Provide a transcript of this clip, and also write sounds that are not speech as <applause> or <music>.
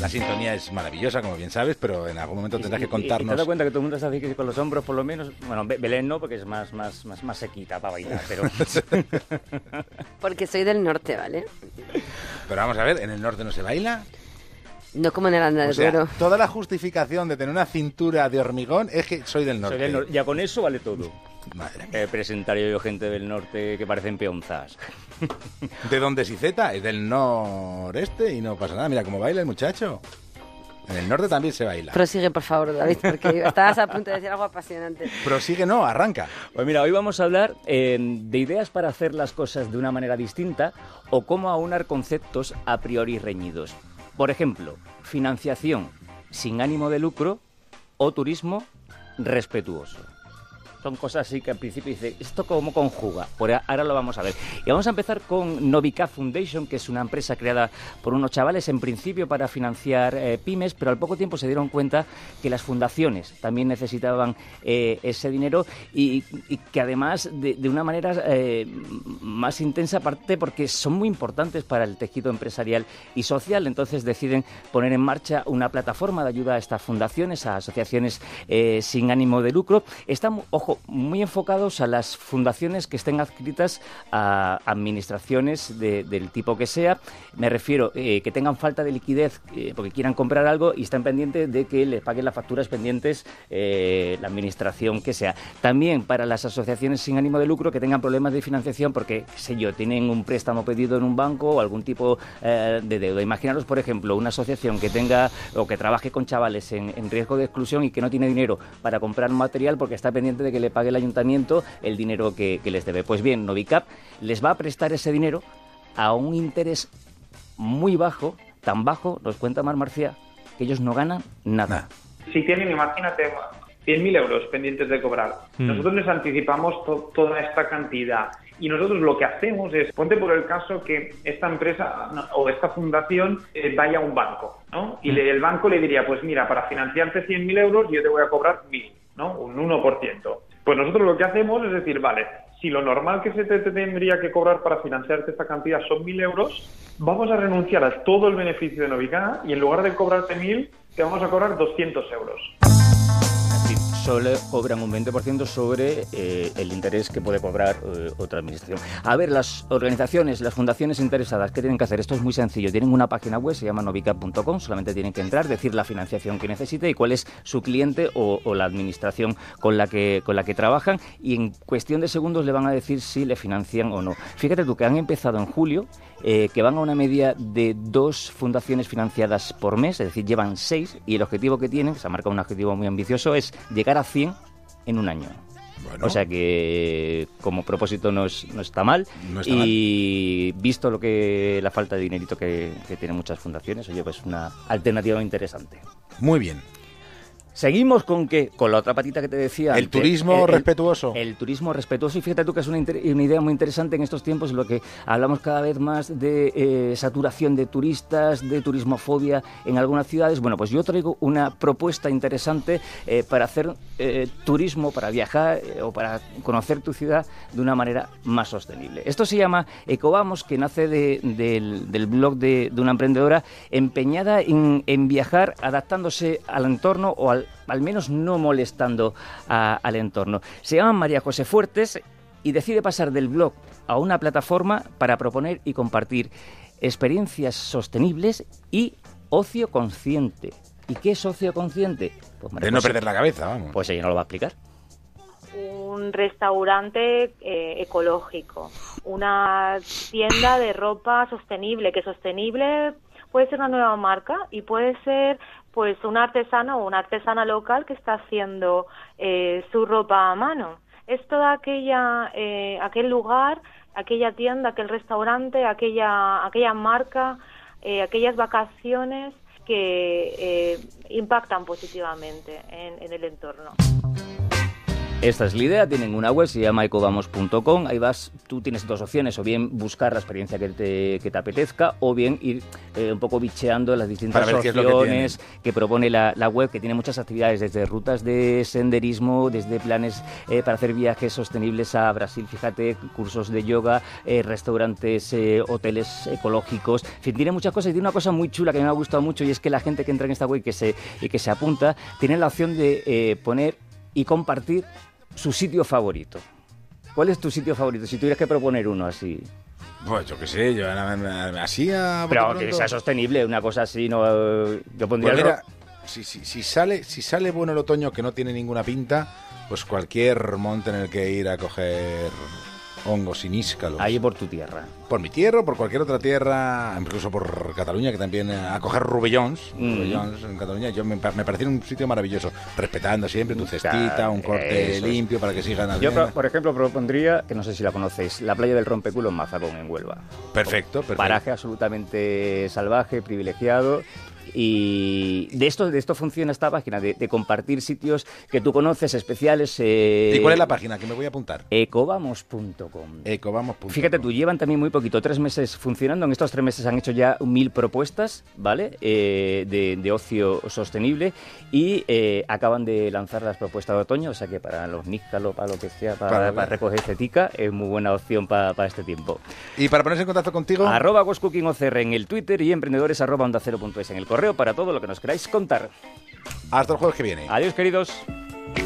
La sintonía es maravillosa, como bien sabes, pero en algún momento tendrás que contarnos. ¿Te das cuenta que todo el mundo está así con los hombros, por lo menos? Bueno, Belén no, porque es más, más, más, más sequita para bailar, pero... <laughs> porque soy del norte, ¿vale? Pero vamos a ver, ¿en el norte no se baila? No como en el andadero. O toda la justificación de tener una cintura de hormigón es que soy del norte. Ya con eso vale todo. Madre mía. Eh, presentar yo gente del norte que parecen peonzas. <laughs> ¿De dónde es Iceta? Es del noreste y no pasa nada. Mira cómo baila el muchacho. En el norte también se baila. Prosigue, por favor, David, porque <laughs> estabas a punto de decir algo apasionante. Prosigue, no, arranca. Pues mira, hoy vamos a hablar eh, de ideas para hacer las cosas de una manera distinta o cómo aunar conceptos a priori reñidos. Por ejemplo, financiación sin ánimo de lucro o turismo respetuoso son cosas así que al principio dice, ¿esto cómo conjuga? Por ahora lo vamos a ver. Y vamos a empezar con Novica Foundation, que es una empresa creada por unos chavales en principio para financiar eh, pymes, pero al poco tiempo se dieron cuenta que las fundaciones también necesitaban eh, ese dinero y, que además de, una manera eh, más intensa, aparte porque son muy importantes para el tejido empresarial y social, entonces deciden poner en marcha una plataforma de ayuda a estas fundaciones, a asociaciones sin ánimo de lucro. Están, ojo, muy enfocados a las fundaciones que estén adscritas a administraciones del tipo que sea. Me refiero eh, que tengan falta de liquidez eh, porque quieran comprar algo y están pendientes de que les paguen las facturas pendientes eh, la administración que sea. También para las asociaciones sin ánimo de lucro que tengan problemas de financiación porque, sé yo, tienen un préstamo pedido en un banco o algún tipo de deuda. Imaginaros, por ejemplo, una asociación que tenga o que trabaje con chavales en, riesgo de exclusión y que no tiene dinero para comprar material porque está pendiente de que le pague el ayuntamiento el dinero que, les debe. Pues bien, Novicap les va a prestar ese dinero a un interés muy bajo, tan bajo, nos cuenta Mar Marcia, que ellos no ganan nada. Si tienen, imagínate, 100.000 euros pendientes de cobrar, mm. nosotros les anticipamos toda esta cantidad y nosotros lo que hacemos es, ponte por el caso que esta empresa o esta fundación eh, vaya a un banco, ¿no? Y mm. el banco le diría, pues mira, para financiarte 100.000 euros yo te voy a cobrar 1.000, ¿no? Un 1%. Pues nosotros lo que hacemos es decir, vale, si lo normal que se te, tendría que cobrar para financiarte esta cantidad son 1.000 euros, vamos a renunciar a todo el beneficio de Novicana y en lugar de cobrarte 1.000, te vamos a cobrar 200 euros solo cobran un 20% sobre eh, el interés que puede cobrar eh, otra administración. A ver, las organizaciones, las fundaciones interesadas, ¿qué tienen que hacer? Esto es muy sencillo. Tienen una página web, se llama novica.com, solamente tienen que entrar, decir la financiación que necesite y cuál es su cliente o, la administración con la, que, con la que trabajan y en cuestión de segundos le van a decir si le financian o no. Fíjate tú que han empezado en julio, eh, que van a una media de dos fundaciones financiadas por mes, es decir, llevan seis y el objetivo que tienen, se ha marcado un objetivo muy ambicioso, es llegar a 100 en un año. O sea que como propósito no, está mal. y visto lo que la falta de dinerito que, que tienen muchas fundaciones, oye, pues una alternativa interesante. Muy bien. Seguimos con que con la otra patita que te decía. El turismo respetuoso. El, turismo respetuoso. Y fíjate tú que es una, idea muy interesante en estos tiempos, en lo que hablamos cada vez más de eh, saturación de turistas, de turismofobia en algunas ciudades. Bueno, pues yo traigo una propuesta interesante eh, para hacer eh, turismo, para viajar o para conocer tu ciudad de una manera más sostenible. Esto se llama Ecovamos, que nace del, blog de, una emprendedora empeñada en, en viajar adaptándose al entorno o al al menos no molestando al entorno. Se llama María José Fuertes y decide pasar del blog a una plataforma para proponer y compartir experiencias sostenibles y ocio consciente. ¿Y qué es ocio consciente? Pues de no perder la cabeza, vamos. Pues ella no lo va a explicar. Un restaurante eh, ecológico, una tienda de ropa sostenible, que sostenible puede ser una nueva marca y puede ser pues una artesana o una artesana local que está haciendo eh, su ropa a mano. Es toda aquella, eh, aquel lugar, aquella tienda, aquel restaurante, aquella, aquella marca, eh, aquellas vacaciones que impactan positivamente en el entorno. Esta es la idea, tienen una web, se llama ecovamos.com, ahí vas, tú tienes dos opciones, o bien buscar la experiencia que te, que te apetezca, o bien ir eh, un poco bicheando las distintas Para ver qué es lo que opciones que, propone la, la web, que tiene muchas actividades, desde rutas de senderismo, desde planes eh, para hacer viajes sostenibles a Brasil, fíjate, cursos de yoga, eh, restaurantes, hoteles ecológicos, en fin, tiene muchas cosas y tiene una cosa muy chula que me ha gustado mucho y es que la gente que entra en esta web y que se, y que se apunta, tiene la opción de poner y compartir su sitio favorito. ¿Cuál es tu sitio favorito? Si tuvieras que proponer uno así. Pues yo qué sé, yo así a Pero que sea sostenible, una cosa así, no. Yo pondría. Pues mira, ro- si, si, si sale, si sale bueno el otoño que no tiene ninguna pinta, pues cualquier monte en el que ir a coger hongos y níscalos. Ahí por tu tierra. Por mi tierra, por cualquier otra tierra, incluso por Cataluña, que también eh, a coger rubellons, Mm. rubellons en Cataluña, yo me, me pareció un sitio maravilloso, respetando siempre tu cestita, un corte eso es. limpio para que sigan Yo, por ejemplo, propondría, que no sé si la conocéis, la playa del Rompeculo en Mazagón, en Huelva. Perfecto, perfecto. Paraje absolutamente salvaje, privilegiado. Y de esto, de esto funciona esta página, de, de compartir sitios que tú conoces, especiales. eh, ¿Y cuál es la página que me voy a apuntar? Ecovamos.com. Ecovamos.com. Fíjate tú, llevan también muy poquito, tres meses funcionando. En estos tres meses han hecho ya mil propuestas, ¿vale? Eh, de, de ocio sostenible y eh, acaban de lanzar las propuestas de otoño, o sea que para los níscalos, para lo que sea, para, Para- para recoger cetica, es muy buena opción para, para este tiempo. Y para ponerse en contacto contigo, Arroba en el Twitter y emprendedores arroba onda cero punto es en el correo para todo lo que nos queráis contar. hasta el jueves que viene. Adiós, queridos.